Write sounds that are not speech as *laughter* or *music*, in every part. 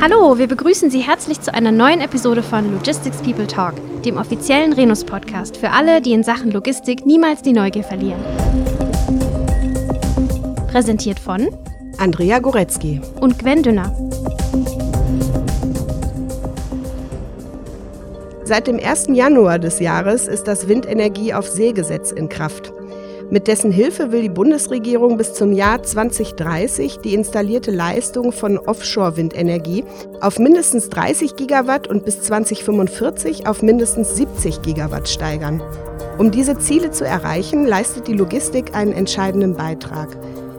Hallo, wir begrüßen Sie herzlich zu einer neuen Episode von Logistics People Talk, dem offiziellen Renus-Podcast für alle, die in Sachen Logistik niemals die Neugier verlieren. Präsentiert von Andrea Goretzky und Gwen Dünner. Seit dem 1. Januar des Jahres ist das Windenergie auf See-Gesetz in Kraft. Mit dessen Hilfe will die Bundesregierung bis zum Jahr 2030 die installierte Leistung von Offshore-Windenergie auf mindestens 30 Gigawatt und bis 2045 auf mindestens 70 Gigawatt steigern. Um diese Ziele zu erreichen, leistet die Logistik einen entscheidenden Beitrag.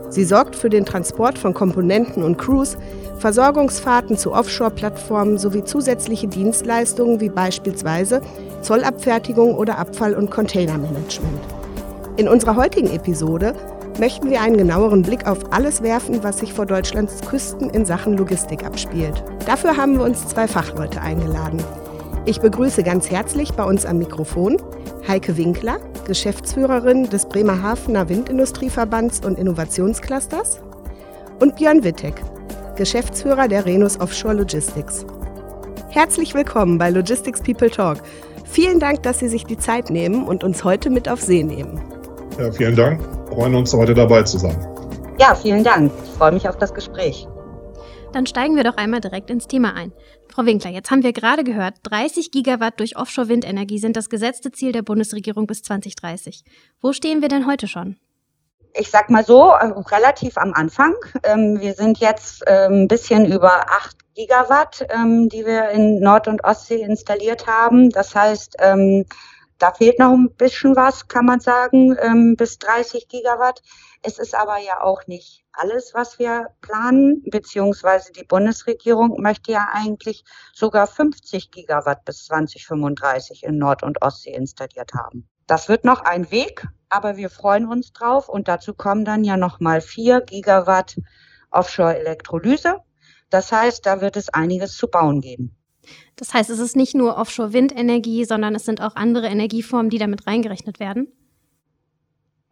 Sie sorgt für den Transport von Komponenten und Crews, Versorgungsfahrten zu Offshore-Plattformen sowie zusätzliche Dienstleistungen wie beispielsweise Zollabfertigung oder Abfall- und Containermanagement. In unserer heutigen Episode möchten wir einen genaueren Blick auf alles werfen, was sich vor Deutschlands Küsten in Sachen Logistik abspielt. Dafür haben wir uns zwei Fachleute eingeladen. Ich begrüße ganz herzlich bei uns am Mikrofon Heike Winkler, Geschäftsführerin des Bremerhavener Windindustrieverbands und Innovationsclusters, und Björn Wittek, Geschäftsführer der Renus Offshore Logistics. Herzlich willkommen bei Logistics People Talk. Vielen Dank, dass Sie sich die Zeit nehmen und uns heute mit auf See nehmen. Ja, vielen Dank. Wir freuen uns, heute dabei zu sein. Ja, vielen Dank. Ich freue mich auf das Gespräch. Dann steigen wir doch einmal direkt ins Thema ein. Frau Winkler, jetzt haben wir gerade gehört, 30 Gigawatt durch Offshore-Windenergie sind das gesetzte Ziel der Bundesregierung bis 2030. Wo stehen wir denn heute schon? Ich sag mal so, relativ am Anfang. Ähm, wir sind jetzt ähm, ein bisschen über 8 Gigawatt, ähm, die wir in Nord- und Ostsee installiert haben. Das heißt, da fehlt noch ein bisschen was, kann man sagen, ähm, bis 30 Gigawatt. Es ist aber ja auch nicht alles, was wir planen, beziehungsweise die Bundesregierung möchte ja eigentlich sogar 50 Gigawatt bis 2035 in Nord- und Ostsee installiert haben. Das wird noch ein Weg, aber wir freuen uns drauf und dazu kommen dann ja nochmal 4 Gigawatt Offshore-Elektrolyse. Das heißt, da wird es einiges zu bauen geben. Das heißt, es ist nicht nur Offshore-Windenergie, sondern es sind auch andere Energieformen, die damit reingerechnet werden?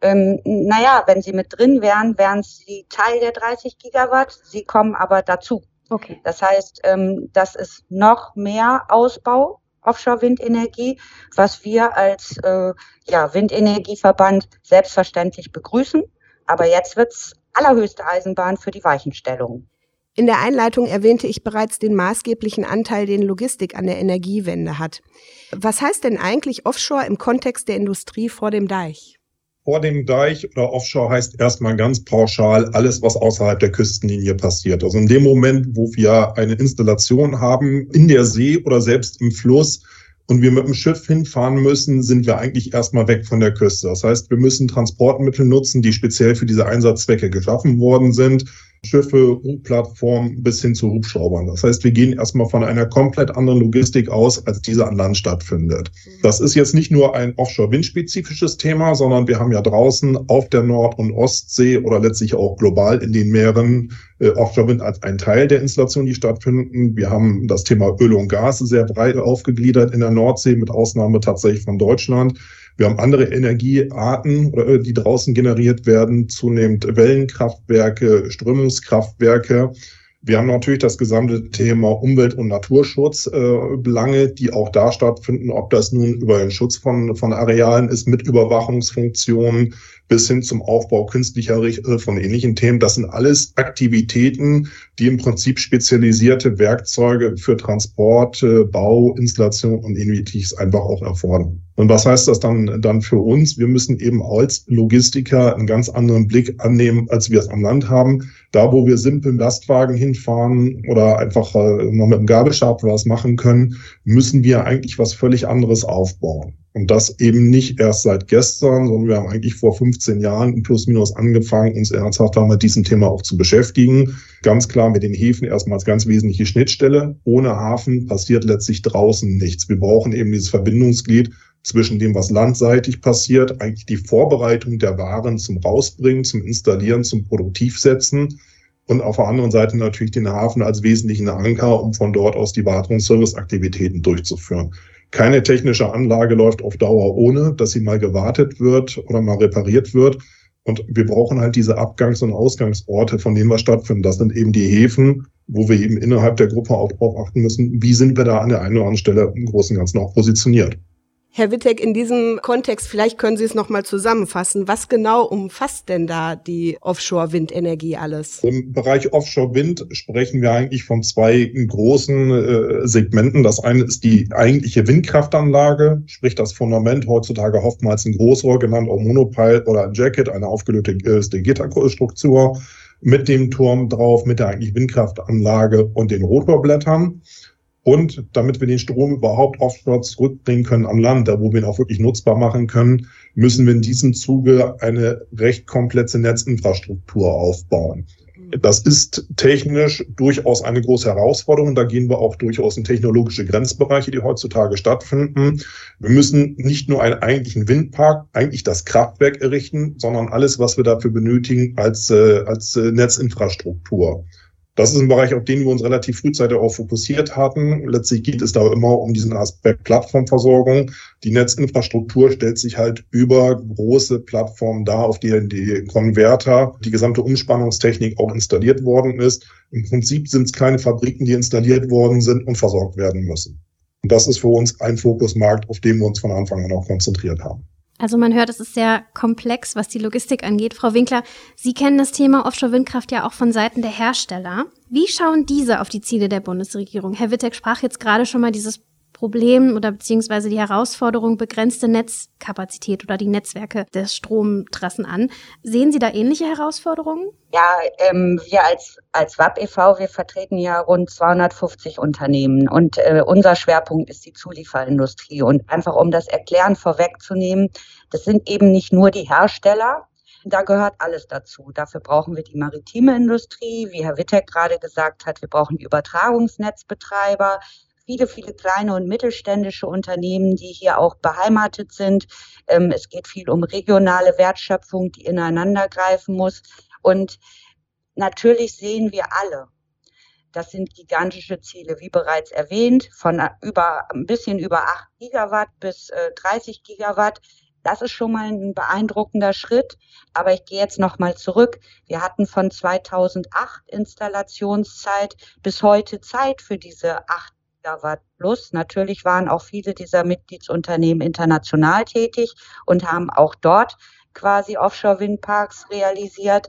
Ähm, naja, wenn sie mit drin wären, wären sie Teil der 30 Gigawatt. Sie kommen aber dazu. Okay. Das heißt, ähm, das ist noch mehr Ausbau Offshore-Windenergie, was wir als äh, ja, Windenergieverband selbstverständlich begrüßen. Aber jetzt wird's allerhöchste Eisenbahn für die Weichenstellung. In der Einleitung erwähnte ich bereits den maßgeblichen Anteil, den Logistik an der Energiewende hat. Was heißt denn eigentlich Offshore im Kontext der Industrie vor dem Deich? Vor dem Deich oder Offshore heißt erstmal ganz pauschal alles, was außerhalb der Küstenlinie passiert. Also in dem Moment, wo wir eine Installation haben in der See oder selbst im Fluss, und wir mit dem Schiff hinfahren müssen, sind wir eigentlich erstmal weg von der Küste. Das heißt, wir müssen Transportmittel nutzen, die speziell für diese Einsatzzwecke geschaffen worden sind. Schiffe, Plattformen bis hin zu Hubschraubern. Das heißt, wir gehen erstmal von einer komplett anderen Logistik aus, als diese an Land stattfindet. Das ist jetzt nicht nur ein Offshore-Windspezifisches Thema, sondern wir haben ja draußen auf der Nord- und Ostsee oder letztlich auch global in den Meeren äh, Offshore-Wind als ein Teil der Installation, die stattfinden. Wir haben das Thema Öl und Gas sehr breit aufgegliedert in der Nordsee, mit Ausnahme tatsächlich von Deutschland. Wir haben andere Energiearten, äh, die draußen generiert werden, zunehmend Wellenkraftwerke, Strömungskraftwerke. Wir haben natürlich das gesamte Thema Umwelt- und Naturschutzbelange, äh, die auch da stattfinden, ob das nun über den Schutz von, von Arealen ist mit Überwachungsfunktionen bis hin zum Aufbau künstlicher Richter von ähnlichen Themen. Das sind alles Aktivitäten, die im Prinzip spezialisierte Werkzeuge für Transport, Bau, Installation und ähnliches einfach auch erfordern. Und was heißt das dann, dann für uns? Wir müssen eben als Logistiker einen ganz anderen Blick annehmen, als wir es am Land haben. Da, wo wir simpel Lastwagen hinfahren oder einfach äh, noch mit dem Gabelstab was machen können, müssen wir eigentlich was völlig anderes aufbauen. Und das eben nicht erst seit gestern, sondern wir haben eigentlich vor 15 Jahren plus minus angefangen, uns ernsthaft mit diesem Thema auch zu beschäftigen. Ganz klar mit den Häfen erstmal als ganz wesentliche Schnittstelle. Ohne Hafen passiert letztlich draußen nichts. Wir brauchen eben dieses Verbindungsglied zwischen dem, was landseitig passiert, eigentlich die Vorbereitung der Waren zum Rausbringen, zum Installieren, zum Produktivsetzen und auf der anderen Seite natürlich den Hafen als wesentlichen Anker, um von dort aus die Wartung- und Serviceaktivitäten durchzuführen. Keine technische Anlage läuft auf Dauer ohne, dass sie mal gewartet wird oder mal repariert wird. Und wir brauchen halt diese Abgangs- und Ausgangsorte, von denen wir stattfinden. Das sind eben die Häfen, wo wir eben innerhalb der Gruppe auch darauf achten müssen, wie sind wir da an der einen oder anderen Stelle im Großen und Ganzen auch positioniert. Herr Wittek, in diesem Kontext, vielleicht können Sie es nochmal zusammenfassen. Was genau umfasst denn da die Offshore-Windenergie alles? Im Bereich Offshore-Wind sprechen wir eigentlich von zwei großen äh, Segmenten. Das eine ist die eigentliche Windkraftanlage, sprich das Fundament, heutzutage oftmals ein Großrohr, genannt auch Monopile oder ein Jacket, eine aufgelöste äh, Gitterstruktur mit dem Turm drauf, mit der eigentlich Windkraftanlage und den Rotorblättern. Und damit wir den Strom überhaupt offshore zurückbringen können an Land, da wo wir ihn auch wirklich nutzbar machen können, müssen wir in diesem Zuge eine recht komplexe Netzinfrastruktur aufbauen. Das ist technisch durchaus eine große Herausforderung. Da gehen wir auch durchaus in technologische Grenzbereiche, die heutzutage stattfinden. Wir müssen nicht nur einen eigentlichen Windpark, eigentlich das Kraftwerk errichten, sondern alles, was wir dafür benötigen als, äh, als äh, Netzinfrastruktur. Das ist ein Bereich, auf den wir uns relativ frühzeitig auch fokussiert hatten. Letztlich geht es da immer um diesen Aspekt Plattformversorgung. Die Netzinfrastruktur stellt sich halt über große Plattformen dar, auf denen die Konverter, die gesamte Umspannungstechnik auch installiert worden ist. Im Prinzip sind es kleine Fabriken, die installiert worden sind und versorgt werden müssen. Und das ist für uns ein Fokusmarkt, auf den wir uns von Anfang an auch konzentriert haben. Also man hört, es ist sehr komplex, was die Logistik angeht. Frau Winkler, Sie kennen das Thema Offshore-Windkraft ja auch von Seiten der Hersteller. Wie schauen diese auf die Ziele der Bundesregierung? Herr Wittek sprach jetzt gerade schon mal dieses Problem oder beziehungsweise die Herausforderung begrenzte Netzkapazität oder die Netzwerke des Stromtrassen an. Sehen Sie da ähnliche Herausforderungen? Ja, ähm, wir als, als WAP e.V., wir vertreten ja rund 250 Unternehmen und äh, unser Schwerpunkt ist die Zulieferindustrie. Und einfach um das Erklären vorwegzunehmen, das sind eben nicht nur die Hersteller, da gehört alles dazu. Dafür brauchen wir die maritime Industrie, wie Herr Wittek gerade gesagt hat, wir brauchen die Übertragungsnetzbetreiber, viele, viele kleine und mittelständische Unternehmen, die hier auch beheimatet sind. Ähm, es geht viel um regionale Wertschöpfung, die ineinander greifen muss. Und natürlich sehen wir alle, das sind gigantische Ziele, wie bereits erwähnt, von über ein bisschen über 8 Gigawatt bis äh, 30 Gigawatt. Das ist schon mal ein beeindruckender Schritt. Aber ich gehe jetzt noch mal zurück. Wir hatten von 2008 Installationszeit bis heute Zeit für diese 8 Gigawatt plus. Natürlich waren auch viele dieser Mitgliedsunternehmen international tätig und haben auch dort quasi Offshore-Windparks realisiert.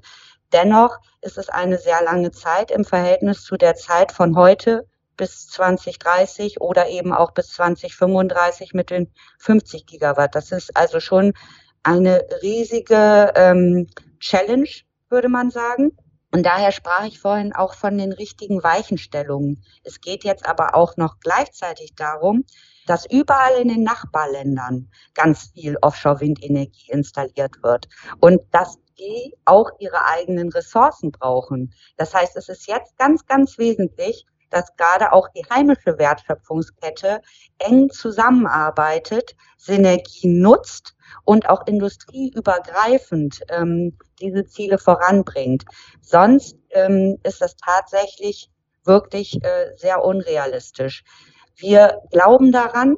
Dennoch ist es eine sehr lange Zeit im Verhältnis zu der Zeit von heute bis 2030 oder eben auch bis 2035 mit den 50 Gigawatt. Das ist also schon eine riesige ähm, Challenge, würde man sagen. Und daher sprach ich vorhin auch von den richtigen Weichenstellungen. Es geht jetzt aber auch noch gleichzeitig darum, dass überall in den Nachbarländern ganz viel Offshore-Windenergie installiert wird und dass die auch ihre eigenen Ressourcen brauchen. Das heißt, es ist jetzt ganz, ganz wesentlich, dass gerade auch die heimische Wertschöpfungskette eng zusammenarbeitet, Synergien nutzt und auch industrieübergreifend ähm, diese Ziele voranbringt. Sonst ähm, ist das tatsächlich wirklich äh, sehr unrealistisch. Wir glauben daran,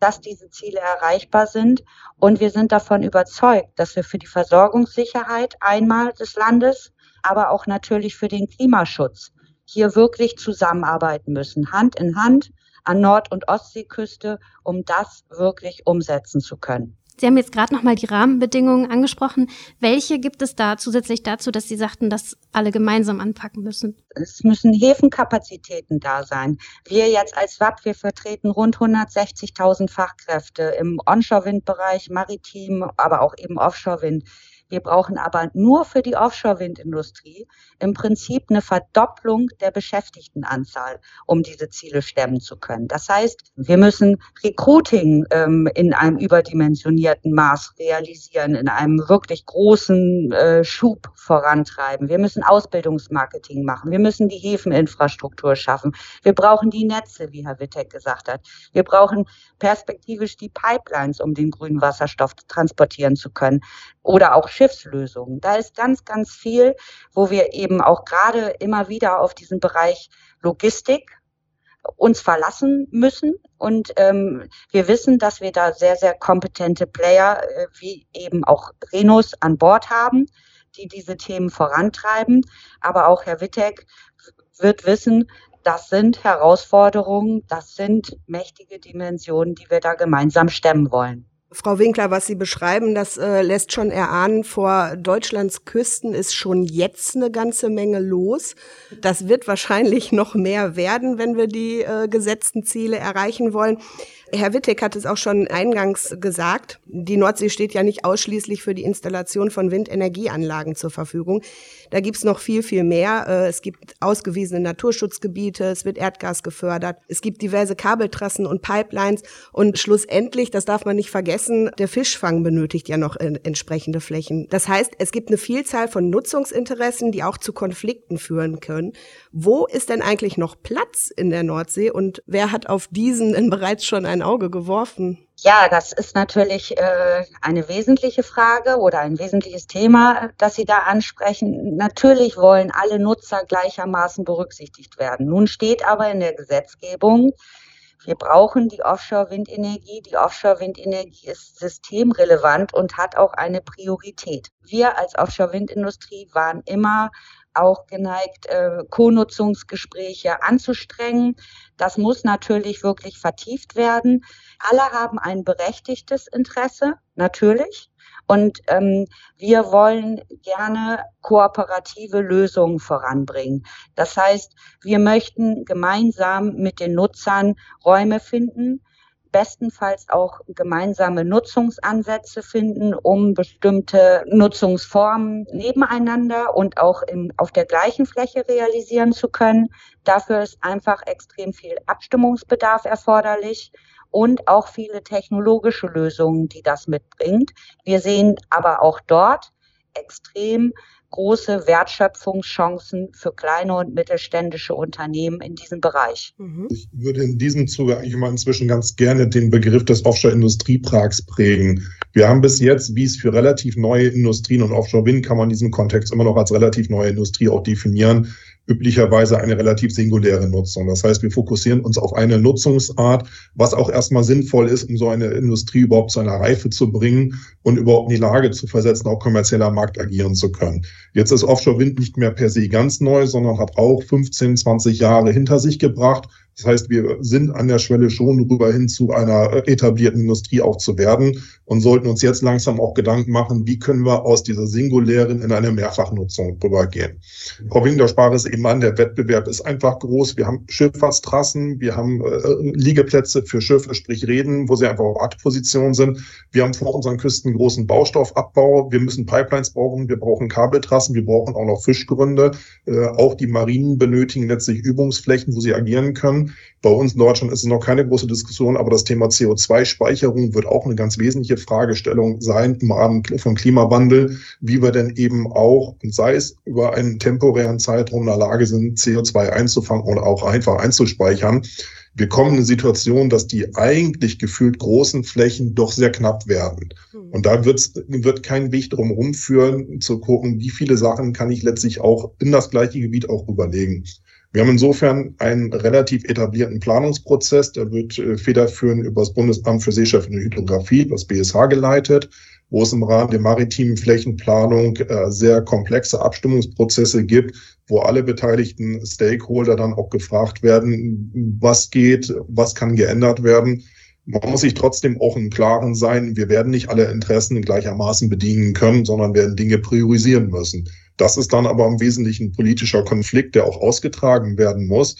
dass diese Ziele erreichbar sind und wir sind davon überzeugt, dass wir für die Versorgungssicherheit einmal des Landes, aber auch natürlich für den Klimaschutz hier wirklich zusammenarbeiten müssen, Hand in Hand an Nord- und Ostseeküste, um das wirklich umsetzen zu können. Sie haben jetzt gerade noch mal die Rahmenbedingungen angesprochen. Welche gibt es da zusätzlich dazu, dass Sie sagten, dass alle gemeinsam anpacken müssen? Es müssen Häfenkapazitäten da sein. Wir jetzt als WAP, wir vertreten rund 160.000 Fachkräfte im Onshore-Windbereich, maritim, aber auch eben Offshore-Wind. Wir brauchen aber nur für die Offshore-Windindustrie im Prinzip eine Verdopplung der Beschäftigtenanzahl, um diese Ziele stemmen zu können. Das heißt, wir müssen Recruiting ähm, in einem überdimensionierten Maß realisieren, in einem wirklich großen äh, Schub vorantreiben. Wir müssen Ausbildungsmarketing machen. Wir müssen die Häfeninfrastruktur schaffen. Wir brauchen die Netze, wie Herr Wittek gesagt hat. Wir brauchen perspektivisch die Pipelines, um den grünen Wasserstoff transportieren zu können oder auch Schiffslösungen. Da ist ganz, ganz viel, wo wir eben auch gerade immer wieder auf diesen Bereich Logistik uns verlassen müssen. Und ähm, wir wissen, dass wir da sehr, sehr kompetente Player äh, wie eben auch Renos an Bord haben. die diese Themen vorantreiben. Aber auch Herr Wittek wird wissen, das sind Herausforderungen, das sind mächtige Dimensionen, die wir da gemeinsam stemmen wollen. Frau Winkler, was Sie beschreiben, das äh, lässt schon erahnen, vor Deutschlands Küsten ist schon jetzt eine ganze Menge los. Das wird wahrscheinlich noch mehr werden, wenn wir die äh, gesetzten Ziele erreichen wollen. Herr Wittek hat es auch schon eingangs gesagt. Die Nordsee steht ja nicht ausschließlich für die Installation von Windenergieanlagen zur Verfügung. Da gibt's noch viel, viel mehr. Äh, es gibt ausgewiesene Naturschutzgebiete, es wird Erdgas gefördert, es gibt diverse Kabeltrassen und Pipelines und schlussendlich, das darf man nicht vergessen, der Fischfang benötigt ja noch entsprechende Flächen. Das heißt, es gibt eine Vielzahl von Nutzungsinteressen, die auch zu Konflikten führen können. Wo ist denn eigentlich noch Platz in der Nordsee und wer hat auf diesen *laughs* bereits schon ein Auge geworfen? Ja, das ist natürlich äh, eine wesentliche Frage oder ein wesentliches Thema, das Sie da ansprechen. Natürlich wollen alle Nutzer gleichermaßen berücksichtigt werden. Nun steht aber in der Gesetzgebung, wir brauchen die Offshore-Windenergie. Die Offshore-Windenergie ist systemrelevant und hat auch eine Priorität. Wir als Offshore-Windindustrie waren immer auch geneigt, äh, Co-Nutzungsgespräche anzustrengen. Das muss natürlich wirklich vertieft werden. Alle haben ein berechtigtes Interesse, natürlich. Und ähm, wir wollen gerne kooperative Lösungen voranbringen. Das heißt, wir möchten gemeinsam mit den Nutzern Räume finden, bestenfalls auch gemeinsame Nutzungsansätze finden, um bestimmte Nutzungsformen nebeneinander und auch in, auf der gleichen Fläche realisieren zu können. Dafür ist einfach extrem viel Abstimmungsbedarf erforderlich und auch viele technologische Lösungen, die das mitbringt. Wir sehen aber auch dort extrem große Wertschöpfungschancen für kleine und mittelständische Unternehmen in diesem Bereich. Mhm. Ich würde in diesem Zuge eigentlich mal inzwischen ganz gerne den Begriff des Offshore-Industrieparks prägen. Wir haben bis jetzt, wie es für relativ neue Industrien und Offshore-Wind kann man in diesem Kontext immer noch als relativ neue Industrie auch definieren, üblicherweise eine relativ singuläre Nutzung. Das heißt, wir fokussieren uns auf eine Nutzungsart, was auch erstmal sinnvoll ist, um so eine Industrie überhaupt zu einer Reife zu bringen und überhaupt in die Lage zu versetzen, auch kommerzieller Markt agieren zu können. Jetzt ist Offshore-Wind nicht mehr per se ganz neu, sondern hat auch 15, 20 Jahre hinter sich gebracht das heißt, wir sind an der Schwelle schon rüber hin zu einer etablierten Industrie auch zu werden und sollten uns jetzt langsam auch Gedanken machen, wie können wir aus dieser singulären in eine Mehrfachnutzung rübergehen. Frau Winkler sprach es eben an, der Wettbewerb ist einfach groß. Wir haben Schifffahrtstrassen, wir haben äh, Liegeplätze für Schiffe, sprich Reden, wo sie einfach auf Warteposition sind. Wir haben vor unseren Küsten großen Baustoffabbau. Wir müssen Pipelines brauchen, wir brauchen Kabeltrassen, wir brauchen auch noch Fischgründe. Äh, auch die Marinen benötigen letztlich Übungsflächen, wo sie agieren können. Bei uns in Deutschland ist es noch keine große Diskussion, aber das Thema CO2-Speicherung wird auch eine ganz wesentliche Fragestellung sein im Rahmen von Klimawandel, wie wir denn eben auch, sei es über einen temporären Zeitraum in der Lage sind, CO2 einzufangen oder auch einfach einzuspeichern. Wir kommen in eine Situation, dass die eigentlich gefühlt großen Flächen doch sehr knapp werden. Hm. Und da wird kein Weg drum rumführen, zu gucken, wie viele Sachen kann ich letztlich auch in das gleiche Gebiet auch überlegen. Wir haben insofern einen relativ etablierten Planungsprozess, der wird äh, federführend über das Bundesamt für Seeschiffe und Hydrographie, das BSH, geleitet, wo es im Rahmen der maritimen Flächenplanung äh, sehr komplexe Abstimmungsprozesse gibt, wo alle beteiligten Stakeholder dann auch gefragt werden, was geht, was kann geändert werden. Man muss sich trotzdem auch im Klaren sein, wir werden nicht alle Interessen gleichermaßen bedienen können, sondern werden Dinge priorisieren müssen. Das ist dann aber im Wesentlichen politischer Konflikt, der auch ausgetragen werden muss.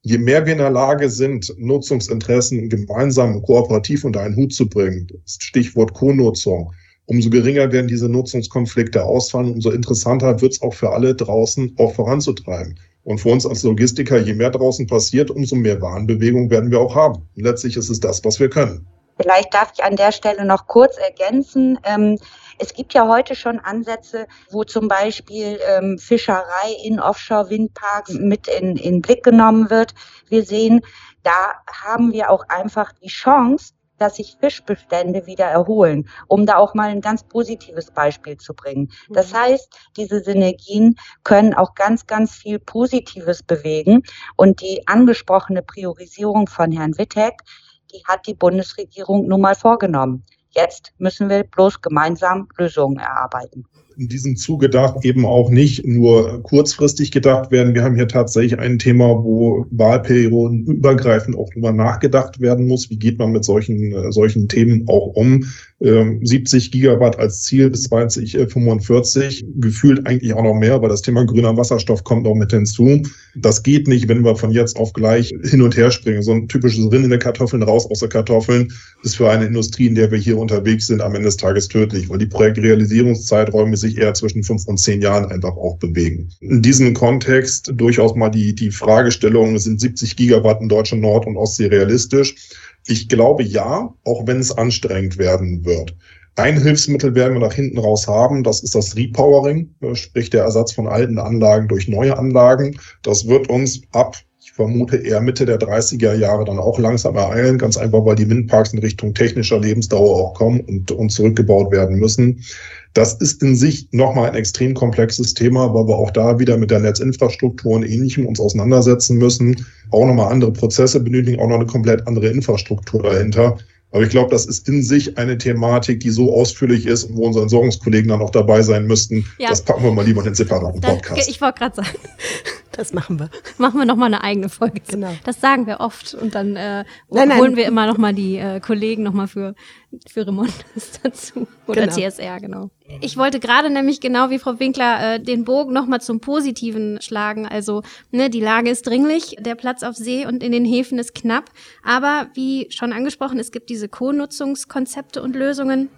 Je mehr wir in der Lage sind, Nutzungsinteressen gemeinsam kooperativ unter einen Hut zu bringen, Stichwort Co-Nutzung, umso geringer werden diese Nutzungskonflikte ausfallen, umso interessanter wird es auch für alle draußen auch voranzutreiben. Und für uns als Logistiker, je mehr draußen passiert, umso mehr Warenbewegung werden wir auch haben. Und letztlich ist es das, was wir können. Vielleicht darf ich an der Stelle noch kurz ergänzen. Ähm, es gibt ja heute schon Ansätze, wo zum Beispiel ähm, Fischerei in Offshore-Windparks mit in, in Blick genommen wird. Wir sehen, da haben wir auch einfach die Chance, dass sich Fischbestände wieder erholen, um da auch mal ein ganz positives Beispiel zu bringen. Das mhm. heißt, diese Synergien können auch ganz, ganz viel Positives bewegen. Und die angesprochene Priorisierung von Herrn Wittek, die hat die Bundesregierung nun mal vorgenommen. Jetzt müssen wir bloß gemeinsam Lösungen erarbeiten. in diesem Zuge darf eben auch nicht nur kurzfristig gedacht werden. Wir haben hier tatsächlich ein Thema, wo Wahlperioden übergreifend auch drüber nachgedacht werden muss. Wie geht man mit solchen, äh, solchen Themen auch um? 70 ähm, Gigawatt als Ziel bis 2045, gefühlt eigentlich auch noch mehr, weil das Thema grüner Wasserstoff kommt auch mit hinzu. Das geht nicht, wenn wir von jetzt auf gleich hin und her springen. So ein typisches Rinnen in der Kartoffeln, raus aus der Kartoffeln, ist für eine Industrie, in der wir hier unterwegs sind, am Ende des Tages tödlich, weil die Projektrealisierungszeiträume sich eher zwischen fünf und zehn Jahren einfach auch bewegen. In diesem Kontext durchaus mal die, die Fragestellung, sind 70 Gigawatt in Deutschland Nord- und Ostsee realistisch? Ich glaube ja, auch wenn es anstrengend werden wird. Ein Hilfsmittel werden wir nach hinten raus haben, das ist das Repowering, äh, sprich der Ersatz von alten Anlagen durch neue Anlagen. Das wird uns ab, ich vermute eher Mitte der 30er Jahre dann auch langsam ereilen, ganz einfach, weil die Windparks in Richtung technischer Lebensdauer auch kommen und, und zurückgebaut werden müssen. Das ist in sich nochmal ein extrem komplexes Thema, weil wir auch da wieder mit der Netzinfrastruktur und Ähnlichem uns auseinandersetzen müssen. Auch nochmal andere Prozesse benötigen, auch noch eine komplett andere Infrastruktur dahinter. Aber ich glaube, das ist in sich eine Thematik, die so ausführlich ist und wo unsere Entsorgungskollegen dann auch dabei sein müssten. Ja. Das packen wir mal lieber in den separaten Podcast. Ich wollte gerade sagen. Das machen wir. *laughs* Machen wir nochmal eine eigene Folge. Genau. Das sagen wir oft und dann äh, nein, nein. holen wir immer nochmal die äh, Kollegen nochmal für, für Remontes *laughs* dazu. Oder genau. TSR, genau. Ich wollte gerade nämlich genau wie Frau Winkler äh, den Bogen nochmal zum Positiven schlagen. Also ne, die Lage ist dringlich, der Platz auf See und in den Häfen ist knapp. Aber wie schon angesprochen, es gibt diese Co-Nutzungskonzepte und Lösungen.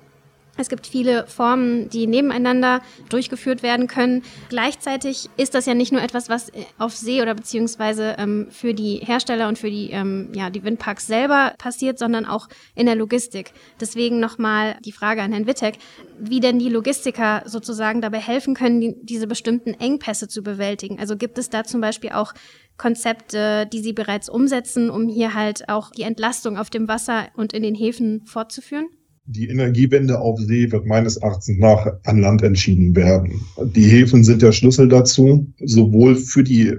Es gibt viele Formen, die nebeneinander durchgeführt werden können. Gleichzeitig ist das ja nicht nur etwas, was auf See oder beziehungsweise ähm, für die Hersteller und für die, ähm, ja, die Windparks selber passiert, sondern auch in der Logistik. Deswegen nochmal die Frage an Herrn Wittek, wie denn die Logistiker sozusagen dabei helfen können, die, diese bestimmten Engpässe zu bewältigen. Also gibt es da zum Beispiel auch Konzepte, die Sie bereits umsetzen, um hier halt auch die Entlastung auf dem Wasser und in den Häfen fortzuführen? Die Energiewende auf See wird meines Erachtens nach an Land entschieden werden. Die Häfen sind der Schlüssel dazu, sowohl für die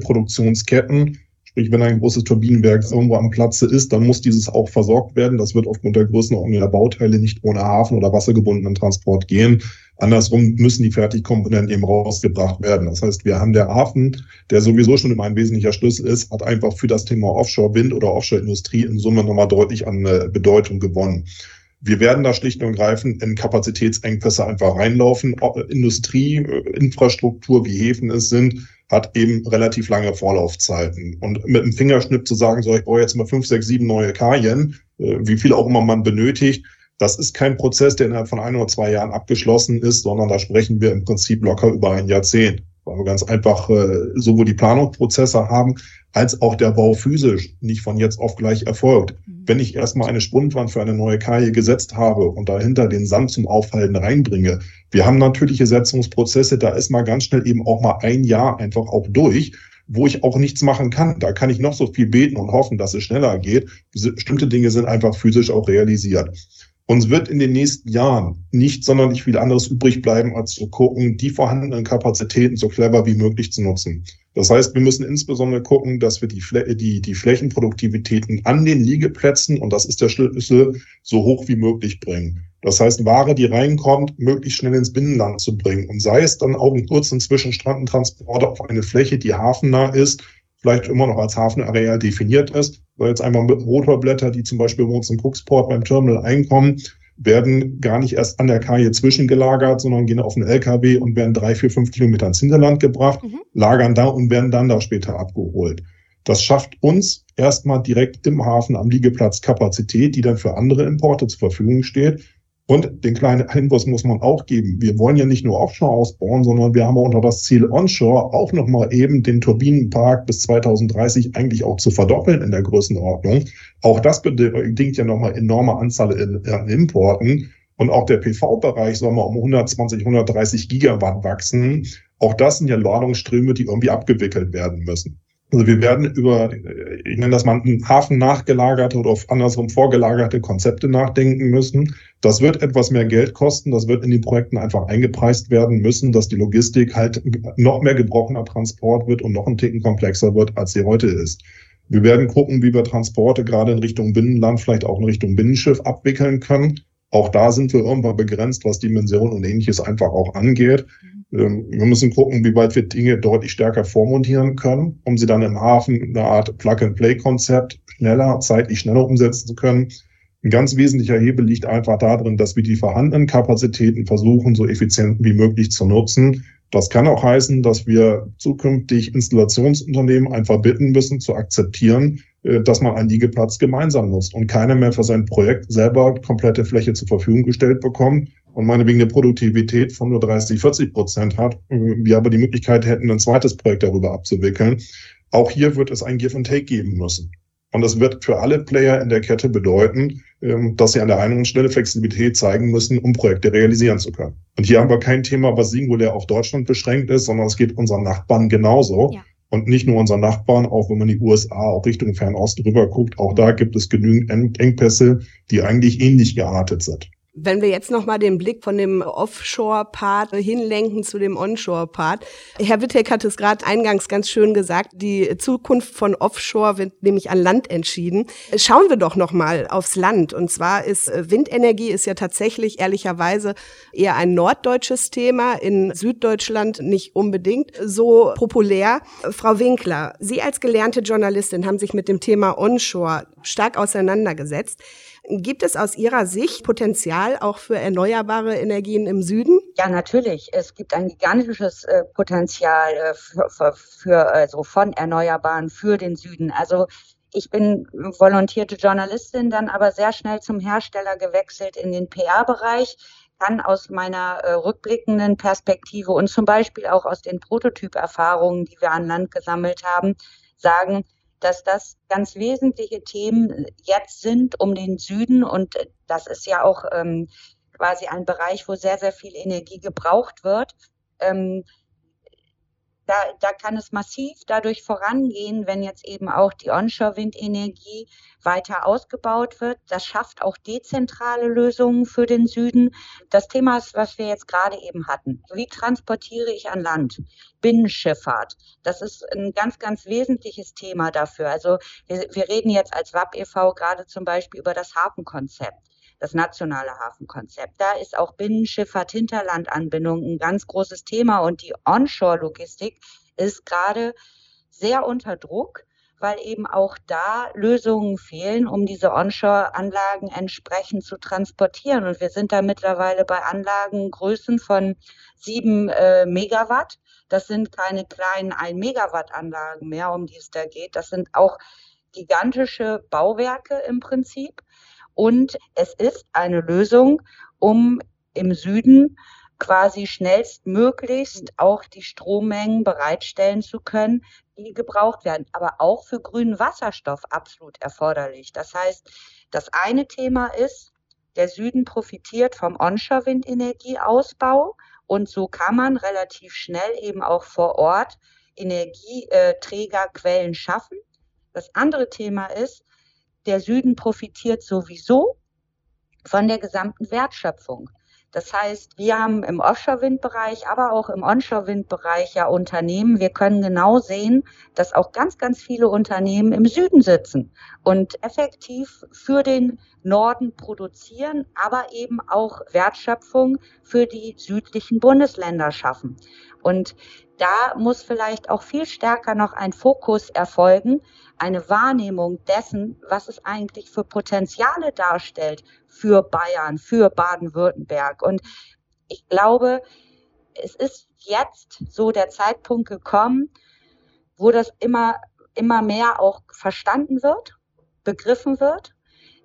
Produktionsketten, sprich wenn ein großes Turbinenwerk irgendwo am Platze ist, dann muss dieses auch versorgt werden. Das wird aufgrund der Größenordnung der Bauteile nicht ohne Hafen- oder wassergebundenen Transport gehen. Andersrum müssen die Fertigkomponenten eben rausgebracht werden. Das heißt, wir haben der Hafen, der sowieso schon immer ein wesentlicher Schlüssel ist, hat einfach für das Thema Offshore-Wind oder Offshore-Industrie in Summe nochmal deutlich an äh, Bedeutung gewonnen. Wir werden da schlicht und ergreifend in Kapazitätsengpässe einfach reinlaufen. Industrie, äh, Infrastruktur, wie Häfen es sind, hat eben relativ lange Vorlaufzeiten. Und mit einem Fingerschnipp zu sagen, so, ich brauche jetzt mal fünf, sechs, sieben neue Kajen, äh, wie viel auch immer man benötigt, das ist kein Prozess, der innerhalb von ein oder zwei Jahren abgeschlossen ist, sondern da sprechen wir im Prinzip locker über ein Jahrzehnt. Weil wir ganz einfach äh, sowohl die Planungsprozesse haben, als auch der Bau physisch nicht von jetzt auf gleich erfolgt. Mhm. Wenn ich erstmal eine Spundwand für eine neue Kaje gesetzt habe und dahinter den Sand zum Aufhalten reinbringe, wir haben natürliche Setzungsprozesse, da ist mal ganz schnell eben auch mal ein Jahr einfach auch durch, wo ich auch nichts machen kann. Da kann ich noch so viel beten und hoffen, dass es schneller geht. Bestimmte Dinge sind einfach physisch auch realisiert. Uns wird in den nächsten Jahren nicht sonderlich viel anderes übrig bleiben, als zu gucken, die vorhandenen Kapazitäten so clever wie möglich zu nutzen. Das heißt, wir müssen insbesondere gucken, dass wir die, Flä die, die Flächenproduktivitäten an den Liegeplätzen, und das ist der Schlüssel, so hoch wie möglich bringen. Das heißt, Ware, die reinkommt, möglichst schnell ins Binnenland zu bringen. Und sei es dann auch einen kurzen Zwischenstrandentransport auf eine Fläche, die hafennah ist, vielleicht immer noch als Hafenareal definiert ist. Weil jetzt einmal mit Rotorblätter, die zum Beispiel bei uns im Cooksport beim Terminal einkommen, werden gar nicht erst an der Kaje zwischengelagert, sondern gehen auf den LKW und werden drei, vier, fünf Kilometer ins Hinterland gebracht, mhm. lagern da und werden dann da später abgeholt. Das schafft uns erstmal direkt im Hafen am Liegeplatz Kapazität, die dann für andere Importe zur Verfügung steht. Und den kleinen Hinweis muss man auch geben. Wir wollen ja nicht nur Offshore ausbauen, sondern wir haben auch noch das Ziel Onshore auch nochmal eben den Turbinenpark bis 2030 eigentlich auch zu verdoppeln in der Größenordnung. Auch das bedingt ja nochmal enorme Anzahl in, in Importen. Und auch der PV-Bereich soll mal um 120, 130 Gigawatt wachsen. Auch das sind ja Ladungsströme, die irgendwie abgewickelt werden müssen. Also wir werden über, ich nenne das mal einen Hafen nachgelagerte oder andersrum vorgelagerte Konzepte nachdenken müssen. Das wird etwas mehr Geld kosten. Das wird in den Projekten einfach eingepreist werden müssen, dass die Logistik halt noch mehr gebrochener Transport wird und noch ein Ticken komplexer wird, als sie heute ist. Wir werden gucken, wie wir Transporte gerade in Richtung Binnenland, vielleicht auch in Richtung Binnenschiff abwickeln können. Auch da sind wir irgendwann begrenzt, was Dimensionen und ähnliches einfach auch angeht. Ähm, wir müssen gucken, wie weit wir Dinge deutlich stärker vormontieren können, um sie dann im Hafen eine Art Plug-and-Play-Konzept schneller, zeitlich schneller umsetzen zu können. Ein ganz wesentlicher Hebel liegt einfach darin, dass wir die vorhandenen Kapazitäten versuchen, so effizient wie möglich zu nutzen. Das kann auch heißen, dass wir zukünftig Installationsunternehmen einfach bitten müssen zu akzeptieren, äh, dass man einen Liegeplatz gemeinsam nutzt und keiner mehr für sein Projekt selber komplette Fläche zur Verfügung gestellt bekommt und meinetwegen eine Produktivität von nur 30, 40 Prozent hat, äh, wir aber die Möglichkeit hätten, ein zweites Projekt darüber abzuwickeln. Auch hier wird es ein Give and Take geben müssen. Und das wird für alle Player in der Kette bedeuten, ähm, dass sie an der einen Stelle Flexibilität zeigen müssen, um Projekte realisieren zu können. Und hier haben wir kein Thema, was singulär auf Deutschland beschränkt ist, sondern es geht unseren Nachbarn genauso. Ja. Und nicht nur unseren Nachbarn, auch wenn man die USA auch Richtung Fernost rüber guckt, auch da gibt es genügend Engpässe, die eigentlich ähnlich geartet sind. Wenn wir jetzt nochmal den Blick von dem Offshore-Part hinlenken zu dem Onshore-Part. Herr Wittek hat es gerade eingangs ganz schön gesagt, die Zukunft von Offshore wird nämlich an Land entschieden. Schauen wir doch nochmal aufs Land. Und zwar ist äh, Windenergie ist ja tatsächlich ehrlicherweise eher ein norddeutsches Thema, in Süddeutschland nicht unbedingt so populär. Frau Winkler, Sie als gelernte Journalistin haben sich mit dem Thema Onshore stark auseinandergesetzt. Gibt es aus Ihrer Sicht Potenzial auch für erneuerbare Energien im Süden? Ja, natürlich. Es gibt ein gigantisches äh, Potenzial äh, für, für, also von Erneuerbaren für den Süden. Also ich bin volontierte Journalistin, dann aber sehr schnell zum Hersteller gewechselt in den PR-Bereich kann aus meiner äh, rückblickenden Perspektive und zum Beispiel auch aus den Prototyperfahrungen, die wir an Land gesammelt haben, sagen, dass das ganz wesentliche Themen jetzt sind um den Süden und das ist ja auch ähm, quasi ein Bereich, wo sehr, sehr viel Energie gebraucht wird. Ähm, da, da kann es massiv dadurch vorangehen, wenn jetzt eben auch die Onshore-Windenergie weiter ausgebaut wird. Das schafft auch dezentrale Lösungen für den Süden. Das Thema ist, was wir jetzt gerade eben hatten. Wie transportiere ich an Land? Binnenschifffahrt. Das ist ein ganz, ganz wesentliches Thema dafür. Also wir, wir reden jetzt als WAP e.V. gerade zum Beispiel über das Hafenkonzept das nationale Hafenkonzept. Da ist auch Binnenschifffahrt, Hinterlandanbindung ein ganz großes Thema und die Onshore-Logistik ist gerade sehr unter Druck, weil eben auch da Lösungen fehlen, um diese Onshore-Anlagen entsprechend zu transportieren. Und wir sind da mittlerweile bei Anlagengrößen von sieben äh, Megawatt. Das sind keine kleinen ein Megawatt Anlagen mehr, um die es da geht. Das sind auch gigantische Bauwerke im Prinzip. Und es ist eine Lösung, um im Süden quasi schnellstmöglichst auch die Strommengen bereitstellen zu können, die gebraucht werden, aber auch für grünen Wasserstoff absolut erforderlich. Das heißt, das eine Thema ist, der Süden profitiert vom Onshore-Windenergieausbau und so kann man relativ schnell eben auch vor Ort Energieträgerquellen schaffen. Das andere Thema ist, der Süden profitiert sowieso von der gesamten Wertschöpfung. Das heißt, wir haben im Offshore-Windbereich, aber auch im Onshore-Windbereich ja Unternehmen. Wir können genau sehen, dass auch ganz, ganz viele Unternehmen im Süden sitzen und effektiv für den Norden produzieren, aber eben auch Wertschöpfung für die südlichen Bundesländer schaffen. Und da muss vielleicht auch viel stärker noch ein Fokus erfolgen, eine Wahrnehmung dessen, was es eigentlich für Potenziale darstellt für Bayern, für Baden-Württemberg. Und ich glaube, es ist jetzt so der Zeitpunkt gekommen, wo das immer, immer mehr auch verstanden wird, begriffen wird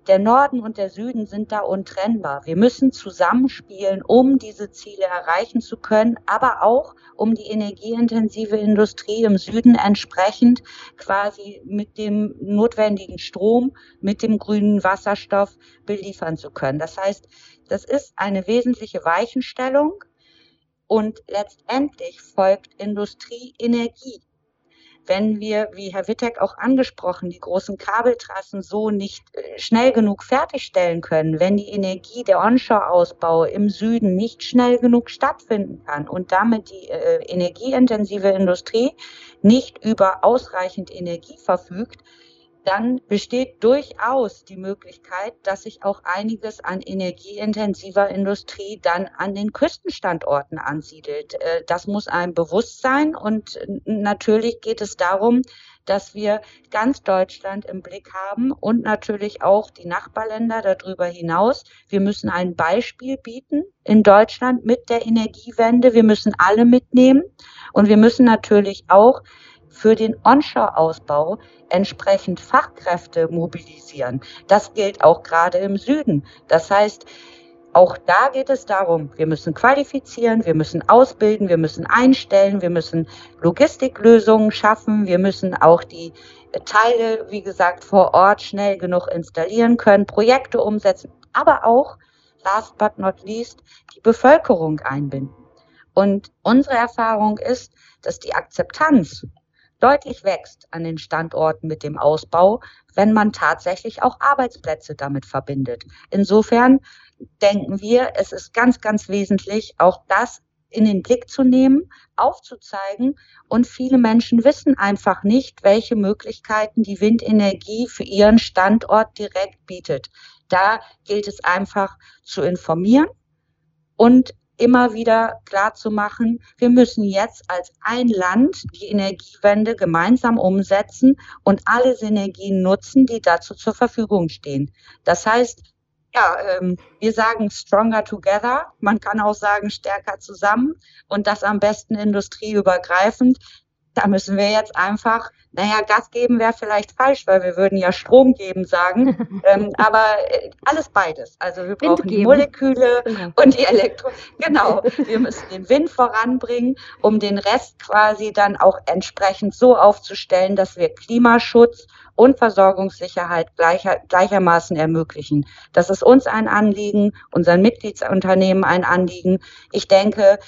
der Norden und der Süden sind da untrennbar. Wir müssen zusammenspielen, um diese Ziele erreichen zu können, aber auch um die energieintensive Industrie im Süden entsprechend quasi mit dem notwendigen Strom, mit dem grünen Wasserstoff beliefern zu können. Das heißt, das ist eine wesentliche Weichenstellung und letztendlich folgt Industrie Energie wenn wir, wie Herr Wittek auch angesprochen, die großen Kabeltrassen so nicht äh, schnell genug fertigstellen können, wenn die Energie, der Onshore-Ausbau im Süden nicht schnell genug stattfinden kann und damit die äh, energieintensive Industrie nicht über ausreichend Energie verfügt, dann besteht durchaus die Möglichkeit, dass sich auch einiges an energieintensiver Industrie dann an den Küstenstandorten ansiedelt. Äh, das muss einem bewusst sein und natürlich geht es darum, dass wir ganz Deutschland im Blick haben und natürlich auch die Nachbarländer darüber hinaus. Wir müssen ein Beispiel bieten in Deutschland mit der Energiewende. Wir müssen alle mitnehmen und wir müssen natürlich auch für den Onshore-Ausbau entsprechend Fachkräfte mobilisieren. Das gilt auch gerade im Süden. Das heißt, auch da geht es darum, wir müssen qualifizieren, wir müssen ausbilden, wir müssen einstellen, wir müssen Logistiklösungen schaffen, wir müssen auch die Teile, wie gesagt, vor Ort schnell genug installieren können, Projekte umsetzen, aber auch, last but not least, die Bevölkerung einbinden. Und unsere Erfahrung ist, dass die Akzeptanz deutlich wächst an den Standorten mit dem Ausbau, wenn man tatsächlich auch Arbeitsplätze damit verbindet. Insofern denken wir, es ist ganz, ganz wesentlich, auch das in den Blick zu nehmen, aufzuzeigen. Und viele Menschen wissen einfach nicht, welche Möglichkeiten die Windenergie für ihren Standort direkt bietet. Da gilt es einfach zu informieren und immer wieder klar zu machen, wir müssen jetzt als ein Land die Energiewende gemeinsam umsetzen und alle Synergien nutzen, die dazu zur Verfügung stehen. Das heißt, ja, ähm, wir sagen stronger together. Man kann auch sagen stärker zusammen und das am besten industrieübergreifend. Da müssen wir jetzt einfach, naja, Gas geben wäre vielleicht falsch, weil wir würden ja Strom geben sagen. *laughs* ähm, aber äh, alles beides. Also wir brauchen die Moleküle genau. und die Elektro. Genau, wir müssen den Wind voranbringen, um den Rest quasi dann auch entsprechend so aufzustellen, dass wir Klimaschutz und Versorgungssicherheit gleicher, gleichermaßen ermöglichen. Das ist uns ein Anliegen, unseren Mitgliedsunternehmen ein Anliegen. Ich denke,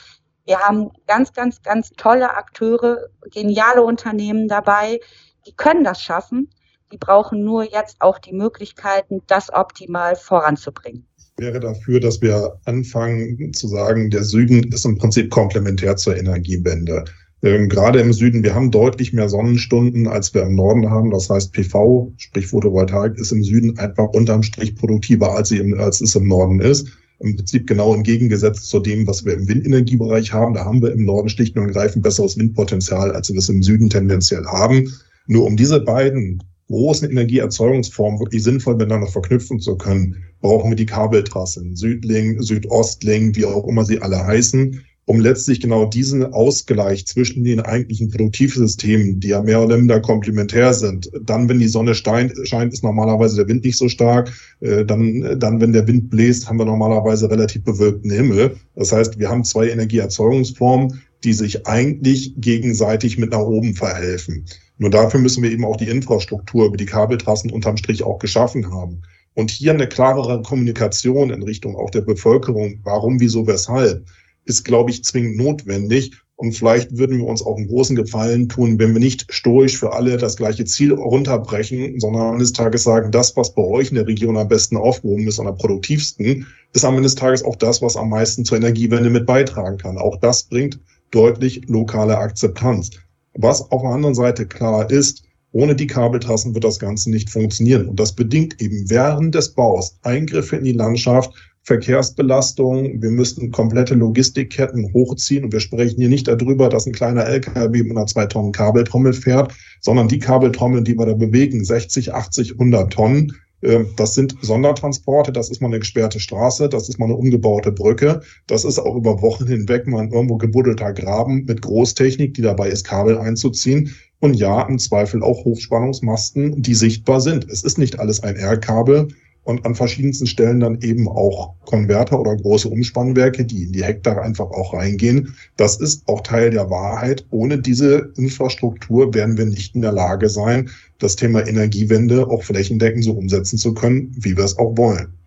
wir haben ganz, ganz, ganz tolle Akteure, geniale Unternehmen dabei, die können das schaffen. Die brauchen nur jetzt auch die Möglichkeiten, das optimal voranzubringen. Ich wäre dafür, dass wir anfangen zu sagen, der Süden ist im Prinzip komplementär zur Energiewende. Ähm, gerade im Süden, wir haben deutlich mehr Sonnenstunden, als wir im Norden haben. Das heißt, PV, sprich Photovoltaik, ist im Süden einfach unterm Strich produktiver, als, sie im, als es im Norden ist im Prinzip genau entgegengesetzt zu dem, was wir im Windenergiebereich haben. Da haben wir im Norden schlicht und ergreifend besseres Windpotenzial, als wir es im Süden tendenziell haben. Nur um diese beiden großen Energieerzeugungsformen wirklich sinnvoll miteinander verknüpfen zu können, brauchen wir die Kabeltrassen, Südling, Südostling, wie auch immer sie alle heißen um letztlich genau diesen Ausgleich zwischen den eigentlichen Produktivsystemen, die ja mehr oder minder komplementär sind. Dann, wenn die Sonne scheint, scheint ist normalerweise der Wind nicht so stark. Äh, dann, dann, wenn der Wind bläst, haben wir normalerweise relativ bewölkten Himmel. Das heißt, wir haben zwei Energieerzeugungsformen, die sich eigentlich gegenseitig mit nach oben verhelfen. Nur dafür müssen wir eben auch die Infrastruktur über die Kabeltrassen unterm Strich auch geschaffen haben. Und hier eine klarere Kommunikation in Richtung auch der Bevölkerung, warum, wieso, weshalb ist, glaube ich, zwingend notwendig. Und vielleicht würden wir uns auch einen großen Gefallen tun, wenn wir nicht stoisch für alle das gleiche Ziel runterbrechen, sondern eines Tages sagen, das, was bei euch in der Region am besten aufgehoben ist, am produktivsten, ist am Ende des Tages auch das, was am meisten zur Energiewende mit beitragen kann. Auch das bringt deutlich lokale Akzeptanz. Was auf der anderen Seite klar ist, ohne die Kabeltrassen wird das Ganze nicht funktionieren. Und das bedingt eben während des Baus Eingriffe in die Landschaft, Verkehrsbelastung. Wir müssten komplette Logistikketten hochziehen. Und wir sprechen hier nicht darüber, dass ein kleiner LKW mit einer zwei Tonnen Kabeltrommel fährt, sondern die Kabeltrommeln, die wir da bewegen, 60, 80, 100 Tonnen. Ähm, das sind Sondertransporte, das ist mal eine gesperrte Straße, das ist mal eine umgebaute Brücke, das ist auch über Wochen hinweg mal ein irgendwo gebuddelter Graben mit Großtechnik, die dabei ist, Kabel einzuziehen. Und ja, im Zweifel auch Hochspannungsmasten, die sichtbar sind. Es ist nicht alles ein R-Kabel, und an verschiedensten Stellen dann eben auch Konverter oder große Umspannwerke, die in die Hektar einfach auch reingehen. Das ist auch Teil der Wahrheit. Ohne diese Infrastruktur werden wir nicht in der Lage sein, das Thema Energiewende auch flächendeckend so umsetzen zu können, wie wir es auch wollen.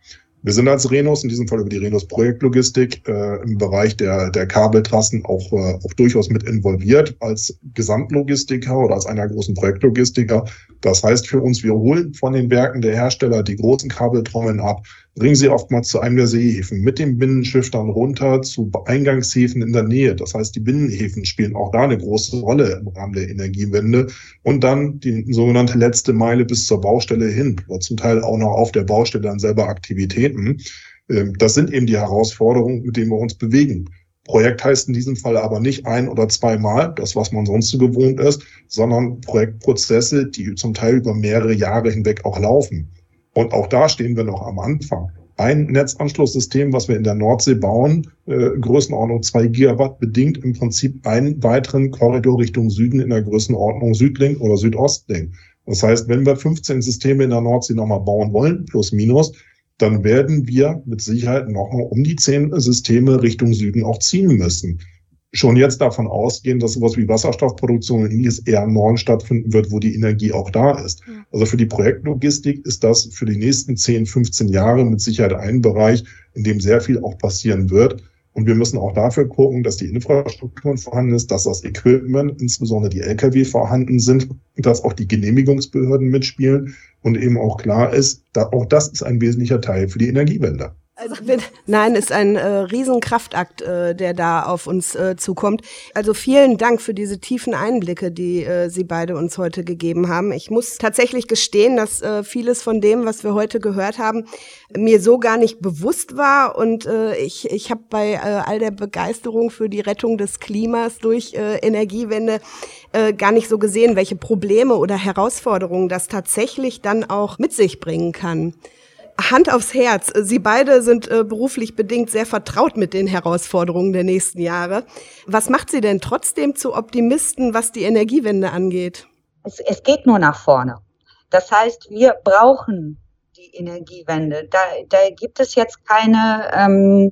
Wir sind als Renos, in diesem Fall über die Renos Projektlogistik, äh, im Bereich der, der Kabeltrassen auch, äh, auch durchaus mit involviert als Gesamtlogistiker oder als einer großen Projektlogistiker. Das heißt für uns, wir holen von den Werken der Hersteller die großen Kabeltrommeln ab, bringen sie oftmals zu einem der Seehäfen mit dem Binnenschiff dann runter zu Eingangshäfen in der Nähe. Das heißt, die Binnenhäfen spielen auch da eine große Rolle im Rahmen der Energiewende. Und dann die sogenannte letzte Meile bis zur Baustelle hin, oder zum Teil auch noch auf der Baustelle dann selber Aktivitäten. Ähm, das sind eben die Herausforderungen, mit denen wir uns bewegen. Projekt heißt in diesem Fall aber nicht ein oder zweimal, das was man sonst so gewohnt ist, sondern Projektprozesse, die zum Teil über mehrere Jahre hinweg auch laufen. Und auch da stehen wir noch am Anfang. Ein Netzanschlusssystem, was wir in der Nordsee bauen, äh, Größenordnung zwei Gigawatt, bedingt im Prinzip einen weiteren Korridor Richtung Süden in der Größenordnung Südlink oder Südostlink. Das heißt, wenn wir 15 Systeme in der Nordsee nochmal bauen wollen, plus minus, dann werden wir mit Sicherheit nochmal um die zehn Systeme Richtung Süden auch ziehen müssen. Schon jetzt davon ausgehen, dass sowas wie Wasserstoffproduktion und ähnliches eher im Norden stattfinden wird, wo die Energie auch da ist. Also für die Projektlogistik ist das für die nächsten 10, 15 Jahre mit Sicherheit ein Bereich, in dem sehr viel auch passieren wird. Und wir müssen auch dafür gucken, dass die Infrastrukturen vorhanden ist, dass das Equipment, insbesondere die Lkw vorhanden sind, dass auch die Genehmigungsbehörden mitspielen und eben auch klar ist, da auch das ist ein wesentlicher Teil für die Energiewende. Also, nein, ist ein äh, Riesenkraftakt, äh, der da auf uns äh, zukommt. Also vielen Dank für diese tiefen Einblicke, die äh, Sie beide uns heute gegeben haben. Ich muss tatsächlich gestehen, dass äh, vieles von dem, was wir heute gehört haben, mir so gar nicht bewusst war. Und äh, ich, ich habe bei äh, all der Begeisterung für die Rettung des Klimas durch äh, Energiewende äh, gar nicht so gesehen, welche Probleme oder Herausforderungen das tatsächlich dann auch mit sich bringen kann. Hand aufs Herz, Sie beide sind äh, beruflich bedingt sehr vertraut mit den Herausforderungen der nächsten Jahre. Was macht Sie denn trotzdem zu Optimisten, was die Energiewende angeht? Es, es geht nur nach vorne. Das heißt, wir brauchen die Energiewende. Da, da gibt es jetzt keine, ähm,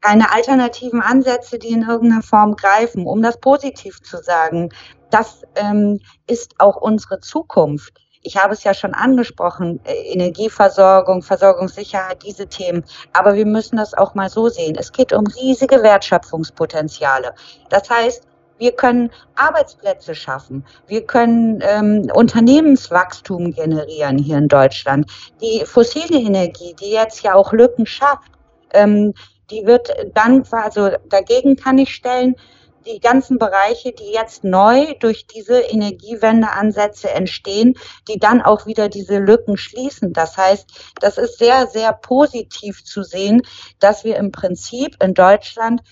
keine alternativen Ansätze, die in irgendeiner Form greifen. Um das positiv zu sagen, das ähm, ist auch unsere Zukunft ich habe es ja schon angesprochen, äh, Energieversorgung, Versorgungssicherheit, diese Themen. Aber wir müssen das auch mal so sehen. Es geht um riesige Wertschöpfungspotenziale. Das heißt, wir können Arbeitsplätze schaffen. Wir können ähm, Unternehmenswachstum generieren hier in Deutschland. Die fossile Energie, die jetzt ja auch Lücken schafft, ähm, die wird dann, also dagegen kann ich stellen, die ganzen Bereiche, die jetzt neu durch diese Energiewendeansätze entstehen, die dann auch wieder diese Lücken schließen. Das heißt, das ist sehr, sehr positiv zu sehen, dass wir im Prinzip in Deutschland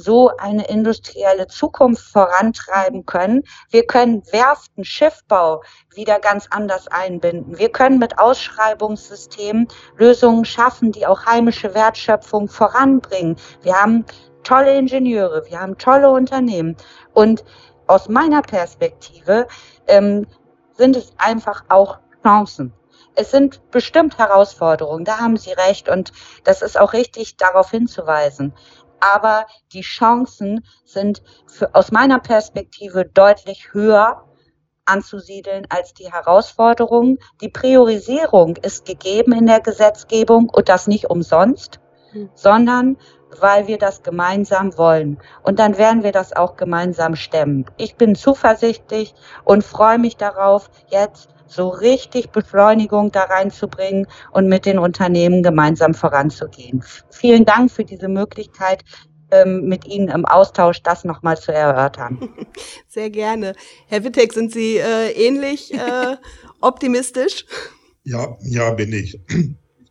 so eine industrielle Zukunft vorantreiben können. Wir können Werften, Schiffbau wieder ganz anders einbinden. Wir können mit Ausschreibungssystemen Lösungen schaffen, die auch heimische Wertschöpfung voranbringen. Wir haben tolle Ingenieure, wir haben tolle Unternehmen. Und aus meiner Perspektive ähm, sind es einfach auch Chancen. Es sind bestimmt Herausforderungen, da haben Sie recht und das ist auch richtig, darauf hinzuweisen. Aber die Chancen sind für, aus meiner Perspektive deutlich höher anzusiedeln als die Herausforderungen. Die Priorisierung ist gegeben in der Gesetzgebung und das nicht umsonst, hm. sondern weil wir das gemeinsam wollen. Und dann werden wir das auch gemeinsam stemmen. Ich bin zuversichtlich und freue mich darauf, jetzt so richtig Beschleunigung da reinzubringen und mit den Unternehmen gemeinsam voranzugehen. Vielen Dank für diese Möglichkeit, ähm, mit Ihnen im Austausch das nochmal zu erörtern. *laughs* Sehr gerne. Herr Wittek, sind Sie äh, ähnlich *laughs* äh, optimistisch? Ja, ja, bin ich.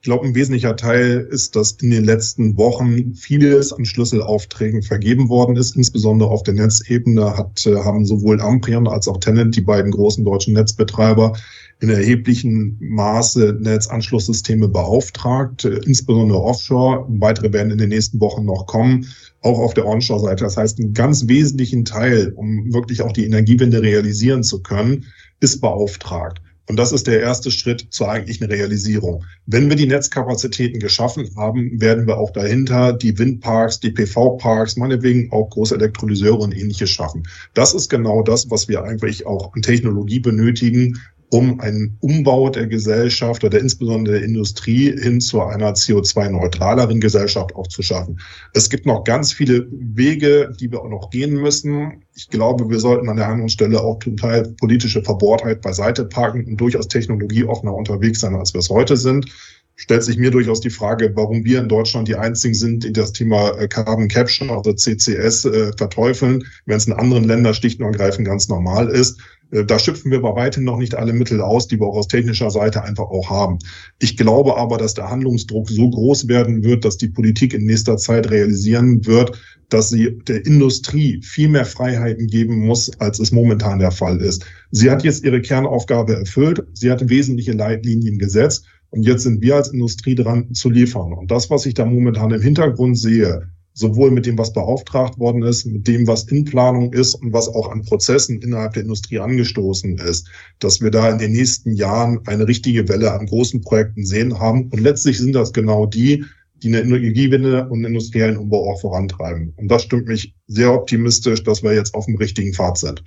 Ich glaube, ein wesentlicher Teil ist, dass in den letzten Wochen vieles an Schlüsselaufträgen vergeben worden ist. Insbesondere auf der Netzebene hat, äh, haben sowohl Amprion als auch Tenant, die beiden großen deutschen Netzbetreiber, in erheblichem Maße Netzanschlusssysteme beauftragt, äh, insbesondere offshore. Weitere werden in den nächsten Wochen noch kommen, auch auf der Onshore-Seite. Das heißt, einen ganz wesentlichen Teil, um wirklich auch die Energiewende realisieren zu können, ist beauftragt. Und das ist der erste Schritt zur eigentlichen Realisierung. Wenn wir die Netzkapazitäten geschaffen haben, werden wir auch dahinter die Windparks, die PV-Parks, meinetwegen auch große Elektrolyseure und ähnliches schaffen. Das ist genau das, was wir eigentlich auch an Technologie benötigen, um einen Umbau der Gesellschaft oder insbesondere der Industrie hin zu einer CO2-neutraleren Gesellschaft auch zu schaffen. Es gibt noch ganz viele Wege, die wir auch noch gehen müssen. Ich glaube, wir sollten an der anderen Stelle auch zum Teil politische Verbohrtheit beiseite parken und durchaus technologieoffener unterwegs sein, als wir es heute sind. stellt sich mir durchaus die Frage, warum wir in Deutschland die einzigen sind, die das Thema äh, Carbon Capture, also CCS, äh, verteufeln, wenn es in anderen Ländern schlicht und ergreifend ganz normal ist. Äh, da schöpfen wir bei weitem noch nicht alle Mittel aus, die wir auch aus technischer Seite einfach auch haben. Ich glaube aber, dass der Handlungsdruck so groß werden wird, dass die Politik in nächster Zeit realisieren wird, dass sie der Industrie viel mehr Freiheiten geben muss, als es momentan der Fall ist. Sie hat jetzt ihre Kernaufgabe erfüllt. Sie hat wesentliche Leitlinien gesetzt. Und jetzt sind wir als Industrie dran zu liefern. Und das, was ich da momentan im Hintergrund sehe, sowohl mit dem, was beauftragt worden ist, mit dem, was in Planung ist und was auch an Prozessen innerhalb der Industrie angestoßen ist, dass wir da in den nächsten Jahren eine richtige Welle an großen Projekten sehen haben. Und letztlich sind das genau die, die eine Energiewende und industriellen Umbau auch vorantreiben. Und das stimmt mich sehr optimistisch, dass wir jetzt auf dem richtigen Pfad sind.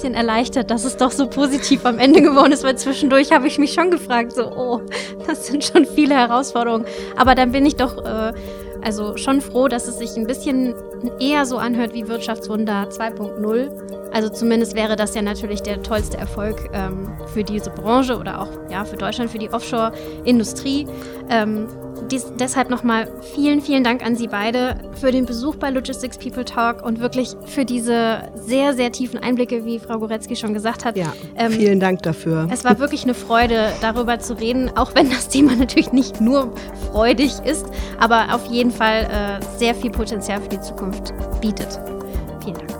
Bisschen erleichtert, dass es doch so positiv am Ende geworden ist, weil zwischendurch habe ich mich schon gefragt, so, oh, das sind schon viele Herausforderungen. Aber dann bin ich doch äh, also schon froh, dass es sich ein bisschen eher so anhört wie Wirtschaftswunder 2.0. Also zumindest wäre das ja natürlich der tollste Erfolg ähm, für diese Branche oder auch ja, für Deutschland, für die Offshore-Industrie. Ähm, dies, deshalb nochmal vielen, vielen Dank an Sie beide für den Besuch bei Logistics People Talk und wirklich für diese sehr, sehr tiefen Einblicke, wie Frau Goretzky schon gesagt hat. Ja, ähm, vielen Dank dafür. Es war wirklich eine Freude, darüber zu reden, auch wenn das Thema *laughs* natürlich nicht nur freudig ist, aber auf jeden Fall äh, sehr viel Potenzial für die Zukunft bietet. Vielen Dank.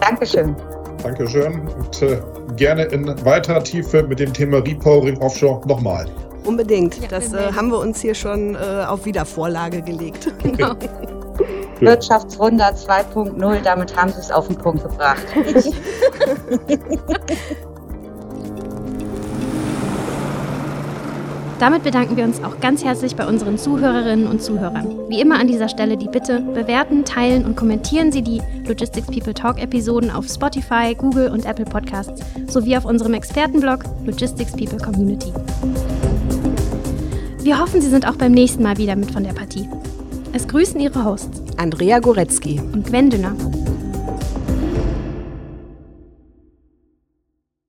Dankeschön. Dankeschön und äh, gerne in weiterer Tiefe mit dem Thema Repowering Offshore nochmal. Unbedingt. Ja, das äh, haben wir uns hier schon äh, auf Wiedervorlage gelegt. *laughs* Genau. Wirtschaftswunder 2.0, damit haben Sie es auf den Punkt gebracht. *laughs* Damit bedanken wir uns auch ganz herzlich bei unseren Zuhörerinnen und Zuhörern. Wie immer an dieser Stelle die Bitte, bewerten, teilen und kommentieren Sie die Logistics People Talk Episoden auf Spotify, Google und Apple Podcasts sowie auf unserem Expertenblog Logistics People Community. Wir hoffen, Sie sind auch beim nächsten Mal wieder mit von der Partie. Es grüßen Ihre Hosts Andrea Goretzky und Gwen Dünner.